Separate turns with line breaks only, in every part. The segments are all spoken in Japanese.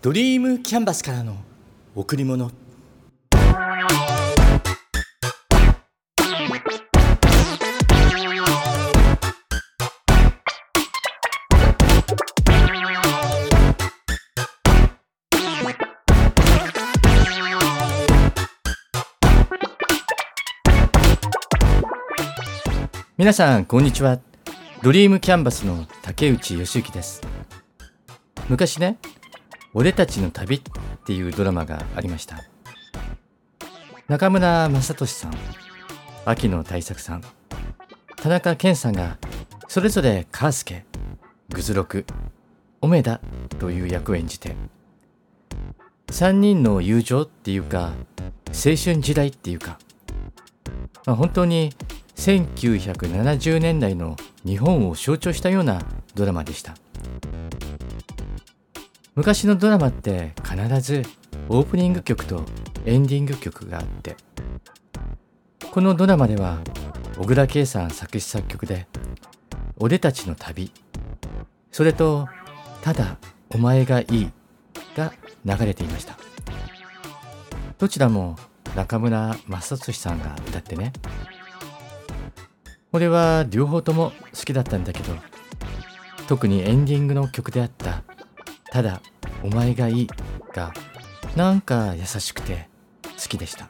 ドリームキャンバスからの贈り物。皆さんこんにちは。ドリームキャンバスの竹内義之です。昔ね「俺たちの旅」っていうドラマがありました。中村雅俊さん秋野大作さん田中健さんがそれぞれカースケグズロクオメダという役を演じて3人の友情っていうか青春時代っていうか、まあ、本当に1970年代の日本を象徴したようなドラマでした。昔のドラマって必ずオープニング曲とエンディング曲があってこのドラマでは小倉圭さん作詞作曲で「俺たちの旅」それと「ただお前がいい」が流れていました。どちらも中村雅俊さんが歌ってね。俺は両方とも好きだったんだけど特にエンディングの曲であった「ただお前がいい」がなんか優しくて好きでした。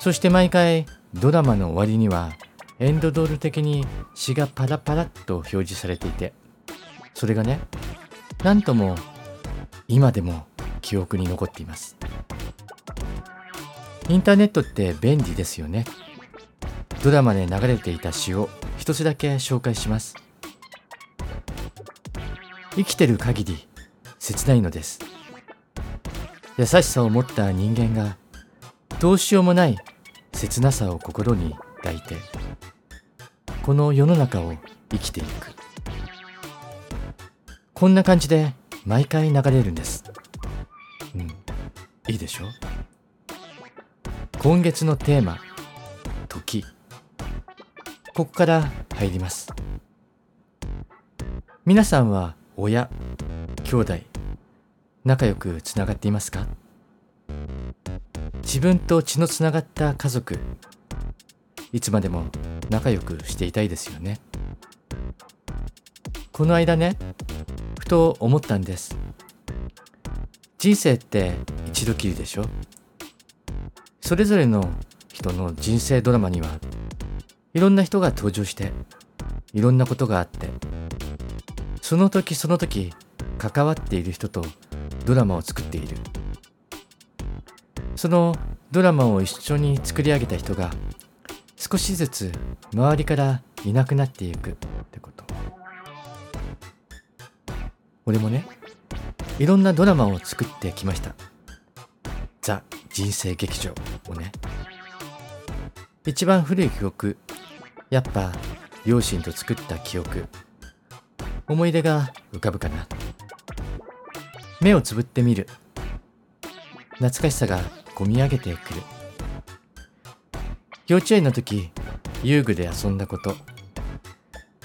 そして毎回ドラマの終わりにはエンドドール的に詩がパラパラっと表示されていてそれがねなんとも今でも記憶に残っています。インターネットって便利ですよね。ドラマで流れていた詩を一つだけ紹介します。生きてる限り切ないのです。優しさを持った人間がどうしようもない切なさを心に抱いてこの世の中を生きていく。こんな感じで毎回流れるんです。うん。いいでしょ？今月のテーマ「時」ここから入ります。皆さんは親兄弟仲良くつながっていますか？自分と血のつながった家族いつまでも仲良くしていたいですよね。この間ねふと思ったんです。人生って一度きりでしょ？それぞれの人の人生ドラマにはいろんな人が登場していろんなことがあってその時その時関わっている人とドラマを作っている。そのドラマを一緒に作り上げた人が少しずつ周りからいなくなっていくってこと。俺もねいろんなドラマを作ってきました。ザ人生劇場をね。一番古い記憶やっぱ両親と作った記憶。思い出が浮かぶかな。目をつぶってみる。懐かしさがこみ上げてくる。幼稚園の時遊具で遊んだこと。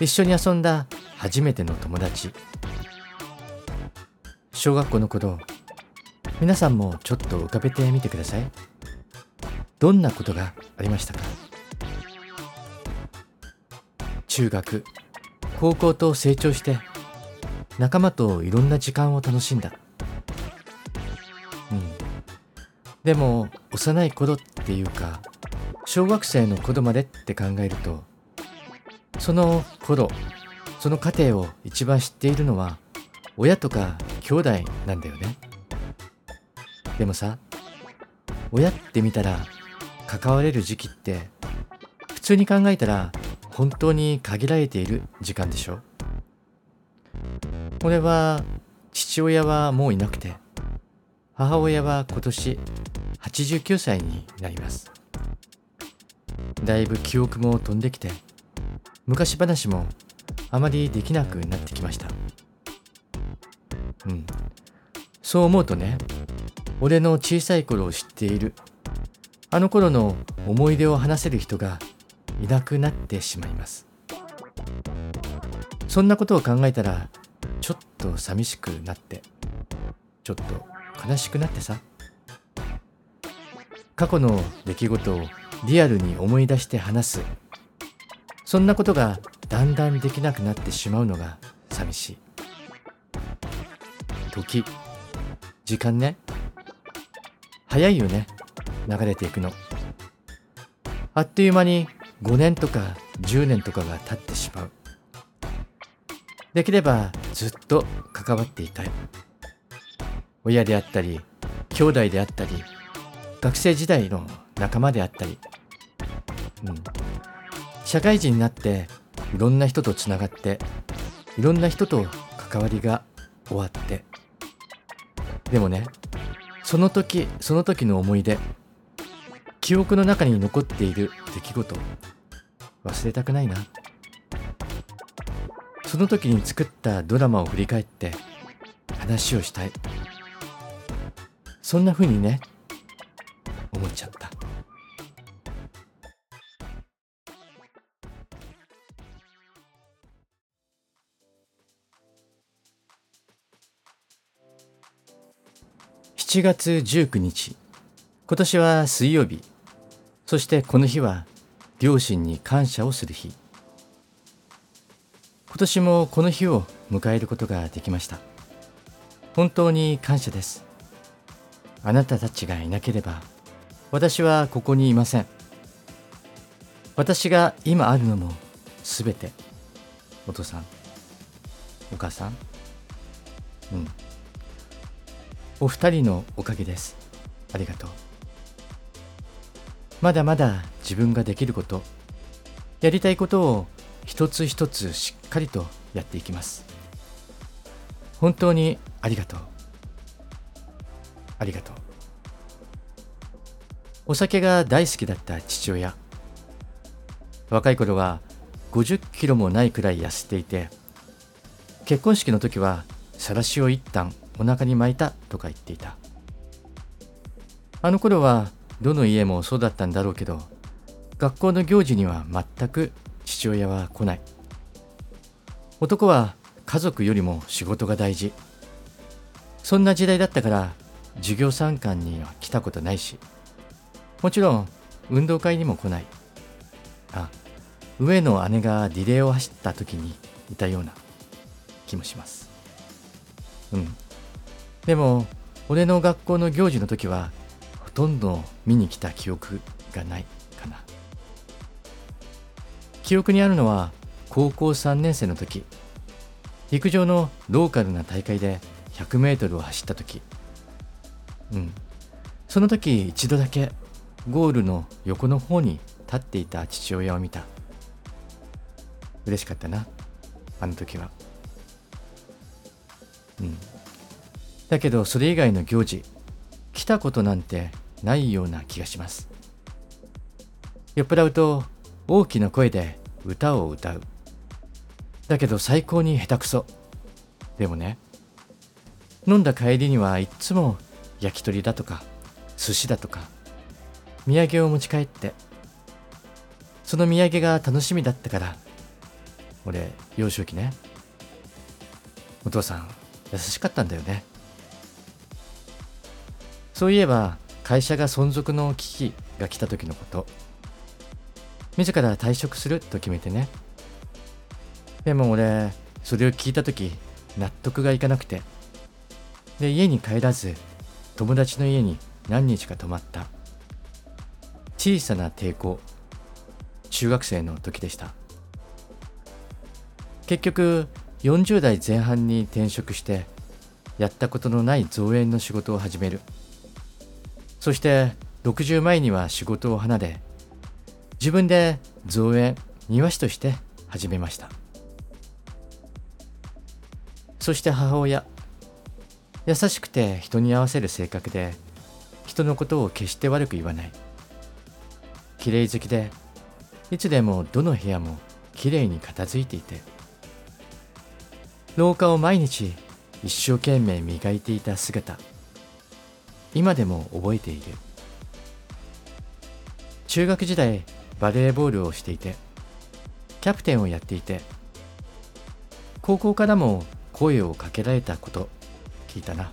一緒に遊んだ初めての友達。小学校の頃皆さんもちょっと浮かべてみてください。どんなことがありましたか？中学。高校と成長して仲間といろんな時間を楽しんだ。うん。でも幼い頃っていうか小学生の頃までって考えるとその頃その過程を一番知っているのは親とか兄弟なんだよね。でもさ親って見たら関われる時期って普通に考えたら本当に限られている時間でしょ？俺は父親はもういなくて母親は今年89歳になります。だいぶ記憶も飛んできて昔話もあまりできなくなってきました。うん。そう思うとね俺の小さい頃を知っているあの頃の思い出を話せる人がいなくなってしまいます。そんなことを考えたらちょっと寂しくなってちょっと悲しくなってさ。過去の出来事をリアルに思い出して話す。そんなことがだんだんできなくなってしまうのが寂しい。時時間ね。早いよね。流れていくの。あっという間に5年とか10年とかが経ってしまう。できればずっと関わっていたい。親であったり兄弟であったり学生時代の仲間であったり、うん、社会人になっていろんな人とつながっていろんな人と関わりが終わって。でもねその時その時の思い出記憶の中に残っている出来事忘れたくないな。その時に作ったドラマを振り返って話をしたい。そんな風にね思っちゃった。7月19日。今年は水曜日。そしてこの日は両親に感謝をする日。今年もこの日を迎えることができました。本当に感謝です。あなたたちがいなければ私はここにいません。私が今あるのもすべて。お父さんお母さん。うん。お二人のおかげです。ありがとう。まだまだ自分ができることやりたいことを一つ一つしっかりとやっていきます。本当にありがとう。ありがとう。お酒が大好きだった父親。若い頃は50キロもないくらい痩せていて結婚式の時はさらしを一旦お腹に巻いたとか言っていた。あの頃はどの家もそうだったんだろうけど学校の行事には全く父親は来ない。男は家族よりも仕事が大事。そんな時代だったから授業参観には来たことないし。もちろん運動会にも来ない。あ上の姉がリレーを走った時にいたような気もします。うん。でも俺の学校の行事の時はとんど見に来た記憶がないかな。記憶にあるのは高校3年生の時。陸上のローカルな大会で100メートルを走った時。うん。その時一度だけゴールの横の方に立っていた父親を見た。嬉しかったなあの時は。うん。だけどそれ以外の行事来たことなんてないような気がします。酔っ払うと大きな声で歌を歌う。だけど最高に下手くそ。でもね飲んだ帰りにはいっつも焼き鳥だとか寿司だとか土産を持ち帰ってその土産が楽しみだったから俺幼少期ねお父さん優しかったんだよね。そういえば会社が存続の危機が来た時のこと。自ら退職すると決めてね。でも俺それを聞いた時納得がいかなくて。で家に帰らず友達の家に何日か泊まった。小さな抵抗。中学生の時でした。結局40代前半に転職してやったことのない造園の仕事を始める。そして60前には仕事を離れ自分で造園庭師として始めました。そして母親。優しくて人に合わせる性格で人のことを決して悪く言わない。綺麗好きでいつでもどの部屋もきれいに片付いていて廊下を毎日一生懸命磨いていた姿。今でも覚えている。中学時代バレーボールをしていてキャプテンをやっていて高校からも声をかけられたこと聞いたな。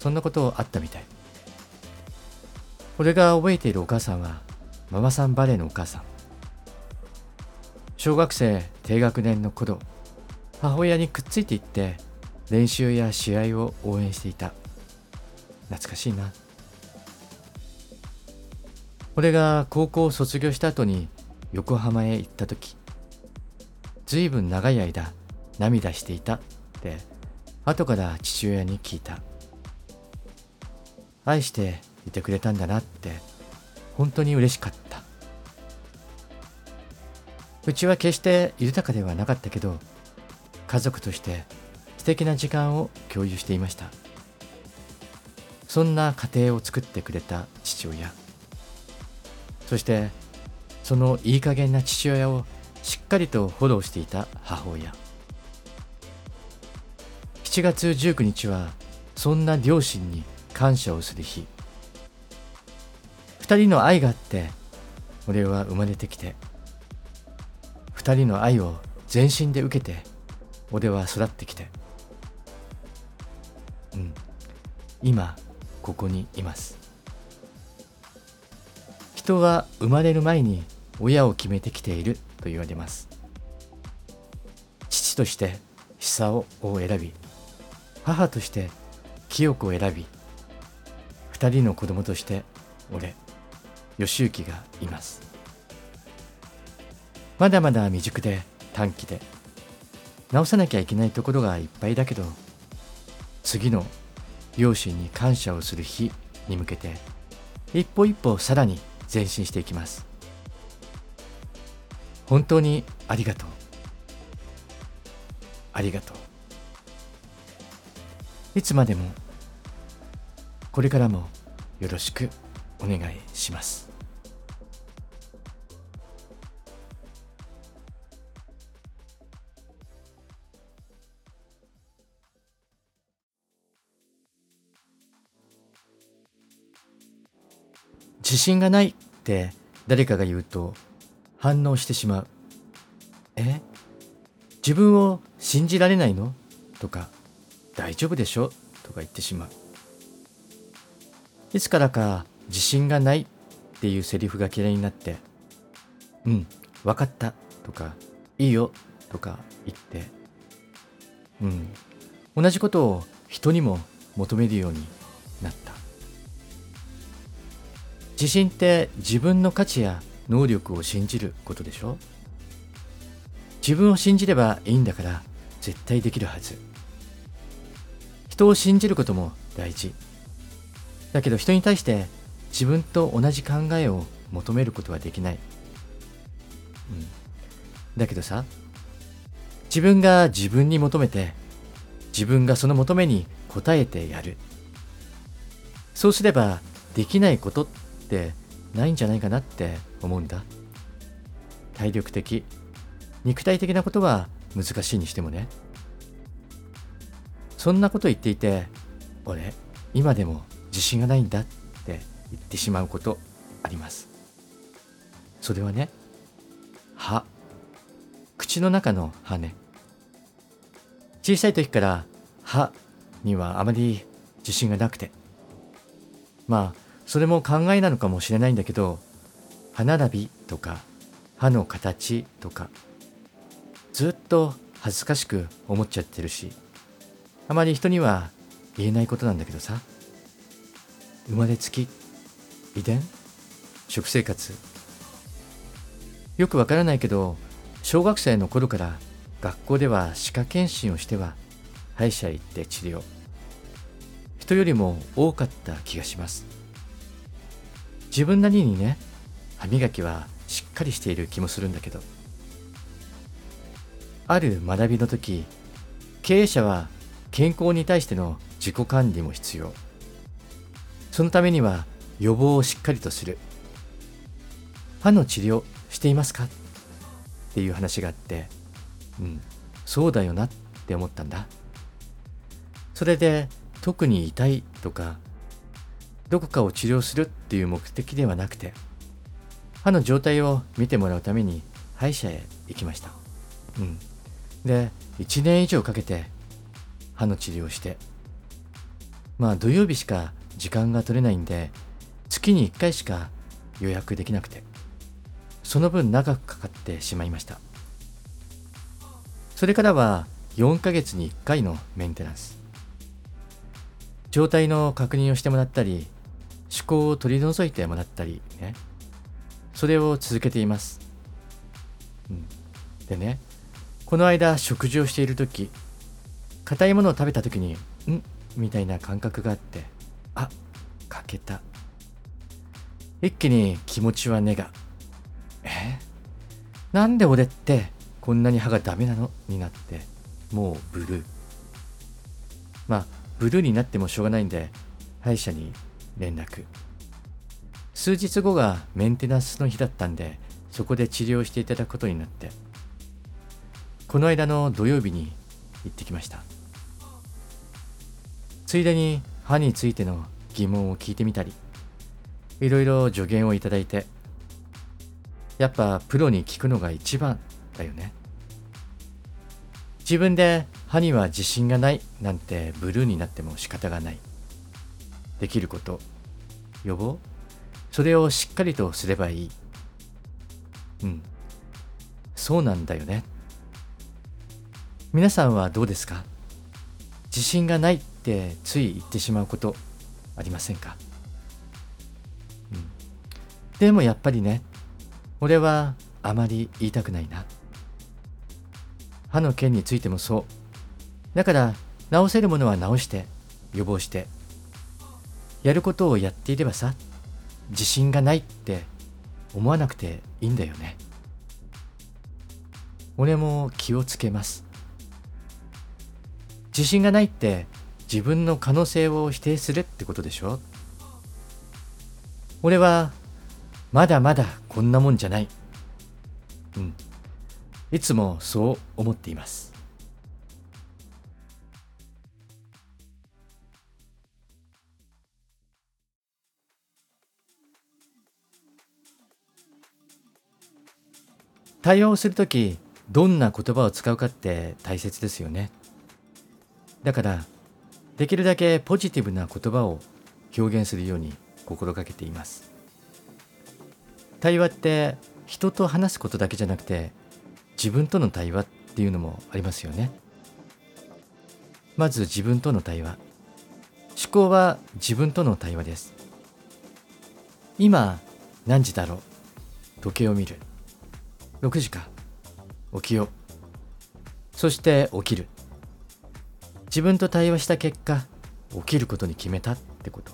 そんなことあったみたい。俺が覚えているお母さんはママさんバレーのお母さん。小学生低学年の頃母親にくっついていって練習や試合を応援していた。懐かしいな。俺が高校を卒業した後に横浜へ行った時ずいぶん長い間涙していたって後から父親に聞いた。愛していてくれたんだなって本当に嬉しかった。うちは決して豊かではなかったけど家族として素敵な時間を共有していました。そんな家庭を作ってくれた父親。そしてそのいい加減な父親をしっかりとフォローしていた母親。7月19日はそんな両親に感謝をする日。二人の愛があって俺は生まれてきて。二人の愛を全身で受けて俺は育ってきて。うん。今ここにいます。人は生まれる前に親を決めてきていると言われます。父として久男を選び母として清子を選び二人の子供として俺義行がいます。まだまだ未熟で短期で直さなきゃいけないところがいっぱいだけど次の両親に感謝をする日に向けて一歩一歩さらに前進していきます。本当にありがとう。ありがとう。いつまでもこれからもよろしくお願いします。自信がないって誰かが言うと反応してしまう。え？自分を信じられないの？とか大丈夫でしょ？とか言ってしまう。いつからか自信がないっていうセリフが嫌いになって、うん、わかったとか、いいよとか言って、うん、同じことを人にも求めるようになった。自信って自分の価値や能力を信じることでしょ？自分を信じればいいんだから絶対できるはず。人を信じることも大事。だけど人に対して自分と同じ考えを求めることはできない、うん、だけどさ自分が自分に求めて自分がその求めに応えてやる。そうすればできないことってってないんじゃないかなって思うんだ。体力的。肉体的なことは難しいにしてもね。そんなこと言っていて俺今でも自信がないんだって言ってしまうことあります。それはね歯。口の中の歯ね。小さい時から歯にはあまり自信がなくて。まあそれも考えなのかもしれないんだけど歯並びとか歯の形とかずっと恥ずかしく思っちゃってるしあまり人には言えないことなんだけどさ生まれつき遺伝食生活。よくわからないけど小学生の頃から学校では歯科検診をしては歯医者へ行って治療。人よりも多かった気がします。自分なりにね歯磨きはしっかりしている気もするんだけど。ある学びの時経営者は健康に対しての自己管理も必要。そのためには予防をしっかりとする。歯の治療していますか？っていう話があってうんそうだよなって思ったんだ。それで特に痛いとかどこかを治療するっていう目的ではなくて歯の状態を見てもらうために歯医者へ行きました。うん。で、1年以上かけて歯の治療をして、まあ土曜日しか時間が取れないんで月に1回しか予約できなくてその分長くかかってしまいましたそれからは4ヶ月に1回のメンテナンス状態の確認をしてもらったり思考を取り除いてもらったりね。それを続けています、うん、でねこの間食事をしている時硬いものを食べた時にん？みたいな感覚があってあ欠けた。一気に気持ちはネガえ？なんで俺ってこんなに歯がダメなの？になってもうブルー。まあブルーになってもしょうがないんで歯医者に連絡。数日後がメンテナンスの日だったんでそこで治療していただくことになって。この間の土曜日に行ってきました。ついでに歯についての疑問を聞いてみたりいろいろ助言をいただいてやっぱプロに聞くのが一番だよね。自分で歯には自信がないなんてブルーになっても仕方がない。できること。予防それをしっかりとすればいい。うん。そうなんだよね。皆さんはどうですか？自信がないってつい言ってしまうことありませんか、うん、でもやっぱりね俺はあまり言いたくないな。歯の件についてもそう。だから治せるものは治して予防して。やることをやっていればさ自信がないって思わなくていいんだよね俺も気をつけます自信がないって自分の可能性を否定するってことでしょ俺はまだまだこんなもんじゃない。うん。いつもそう思っています。対話をするとき、どんな言葉を使うかって大切ですよね。だから、できるだけポジティブな言葉を表現するように心がけています。対話って人と話すことだけじゃなくて自分との対話っていうのもありますよね。まず自分との対話。思考は自分との対話です。今何時だろう？時計を見る。6時か。起きよう。そして起きる。自分と対話した結果、起きることに決めたってこと。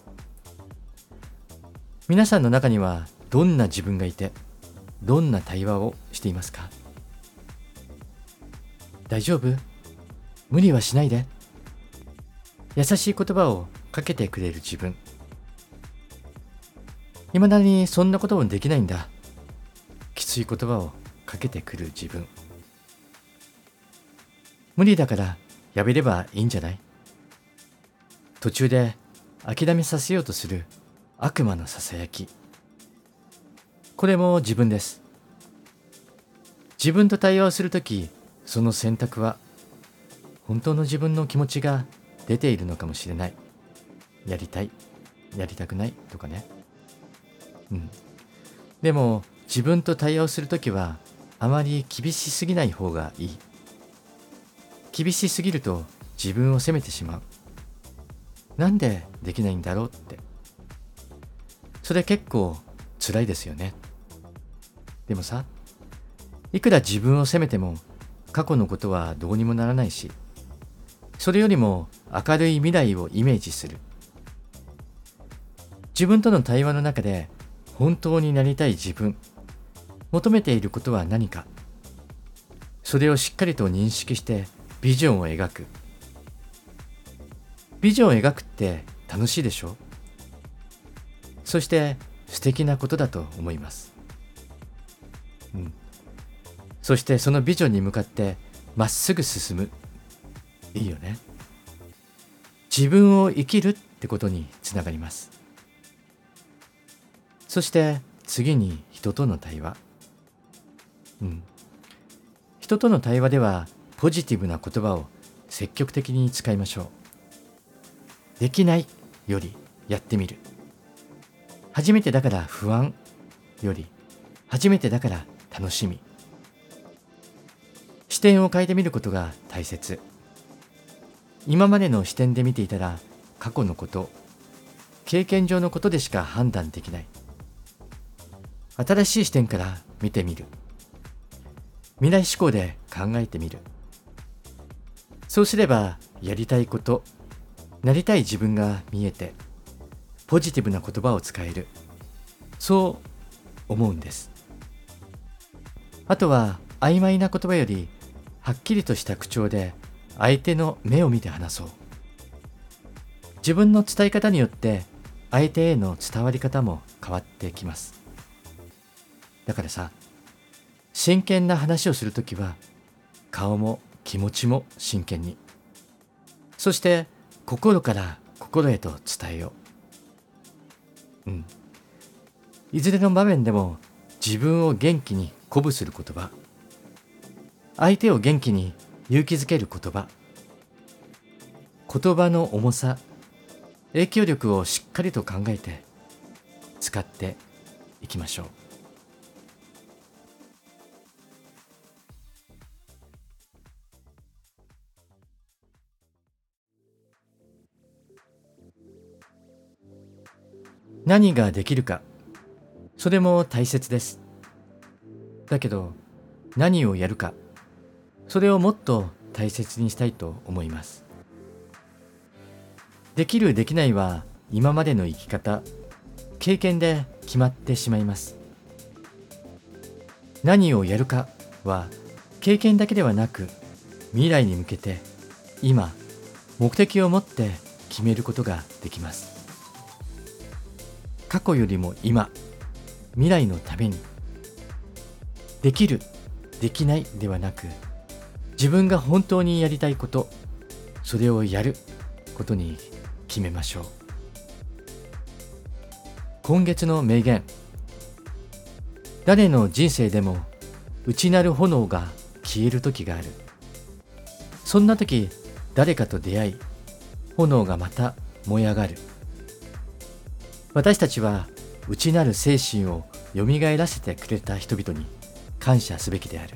皆さんの中にはどんな自分がいて、どんな対話をしていますか？大丈夫？無理はしないで。優しい言葉をかけてくれる自分。未だにそんなこともできないんだ。きつい言葉をかけてくる自分。無理だからやめればいいんじゃない？途中で諦めさせようとする悪魔のささやき。これも自分です。自分と対話をするときその選択は本当の自分の気持ちが出ているのかもしれない。やりたいやりたくないとかね。うん。でも自分と対話をするときはあまり厳しすぎない方がいい。厳しすぎると自分を責めてしまう。なんでできないんだろうって。それ結構辛いですよね。でもさいくら自分を責めても過去のことはどうにもならないしそれよりも明るい未来をイメージする。自分との対話の中で本当になりたい自分。求めていることは何か。それをしっかりと認識してビジョンを描く。ビジョンを描くって楽しいでしょ？そして素敵なことだと思います、うん、そしてそのビジョンに向かってまっすぐ進む。いいよね。自分を生きるってことにつながります。そして次に人との対話。うん、人との対話ではポジティブな言葉を積極的に使いましょう。できないよりやってみる。初めてだから不安より初めてだから楽しみ。視点を変えてみることが大切。今までの視点で見ていたら過去のこと経験上のことでしか判断できない。新しい視点から見てみる。未来志向で考えてみる。そうすればやりたいことなりたい自分が見えてポジティブな言葉を使える。そう思うんです。あとは曖昧な言葉よりはっきりとした口調で相手の目を見て話そう。自分の伝え方によって相手への伝わり方も変わってきます。だからさ真剣な話をするときは顔も気持ちも真剣に。そして心から心へと伝えよう。うん。いずれの場面でも自分を元気に鼓舞する言葉。相手を元気に勇気づける言葉。言葉の重さ影響力をしっかりと考えて使っていきましょう。何ができるか。それも大切です。だけど何をやるか。それをもっと大切にしたいと思います。できるできないは今までの生き方。経験で決まってしまいます。何をやるかは経験だけではなく未来に向けて今目的を持って決めることができます。過去よりも今未来のためにできるできないではなく自分が本当にやりたいことそれをやることに決めましょう。今月の名言。誰の人生でも内なる炎が消える時がある。そんな時誰かと出会い炎がまた燃え上がる。私たちは内なる精神をよみがえらせてくれた人々に感謝すべきである。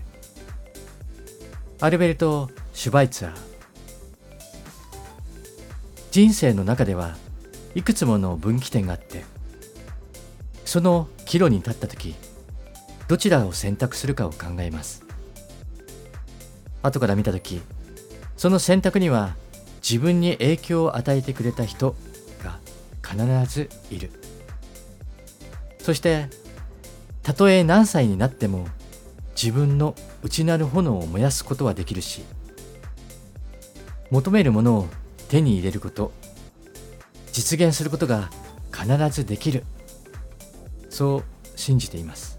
アルベルト・シュバイツァー。人生の中ではいくつもの分岐点があってその岐路に立った時どちらを選択するかを考えます。後から見た時その選択には自分に影響を与えてくれた人必ずいる。そしてたとえ何歳になっても自分の内なる炎を燃やすことはできるし求めるものを手に入れること実現することが必ずできる。そう信じています。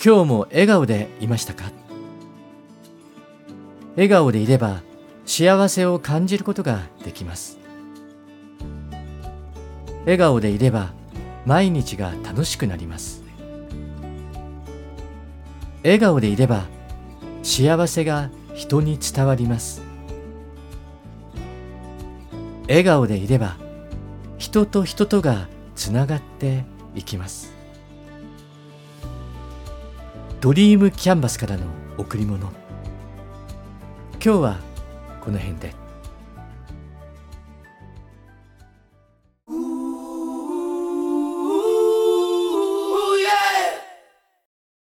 今日も笑顔でいましたか？笑顔でいれば幸せを感じることができます。笑顔でいれば毎日が楽しくなります。笑顔でいれば幸せが人に伝わります。笑顔でいれば人と人とがつながっていきます。ドリームキャンバスからの贈り物今日はこの辺で。